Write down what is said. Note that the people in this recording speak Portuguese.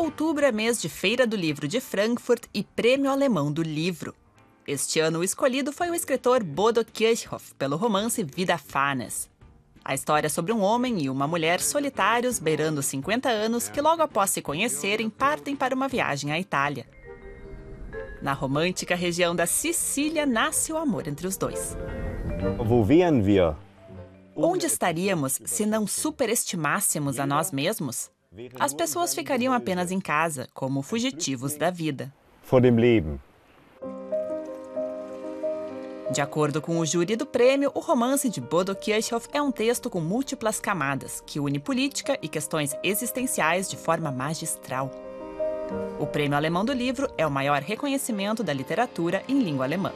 Outubro é mês de Feira do Livro de Frankfurt e Prêmio Alemão do Livro. Este ano o escolhido foi o escritor Bodo Kirchhoff pelo romance Vida Fanes. A história é sobre um homem e uma mulher solitários beirando 50 anos que logo após se conhecerem partem para uma viagem à Itália. Na romântica região da Sicília nasce o amor entre os dois. Onde estaríamos se não superestimássemos a nós mesmos? As pessoas ficariam apenas em casa, como fugitivos da vida. Vor dem Leben. De acordo com o júri do prêmio, o romance de Bodo Kirchhoff é um texto com múltiplas camadas, que une política e questões existenciais de forma magistral. O Prêmio Alemão do Livro é o maior reconhecimento da literatura em língua alemã.